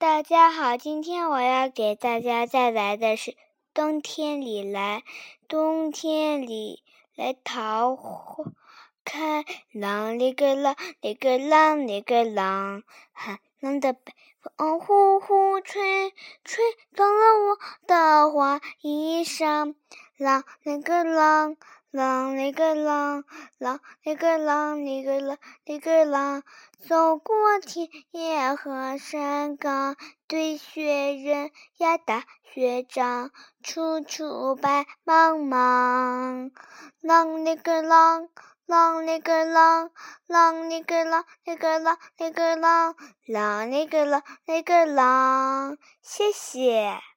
大家好，今天我要给大家带来的是《冬天里来》。冬天里来，桃花开，啷里个啷，里个啷里个啷，寒冷的北风呼呼吹，吹断了我的花衣裳，啷里个啷。啷里个啷，啷里个啷，里个啷里个啷，走过田野和山岗，堆雪人呀大雪仗，处处白茫茫。啷里个啷，啷里个啷，啷里个啷里个啷里个啷，啷里个啷里个啷。谢谢。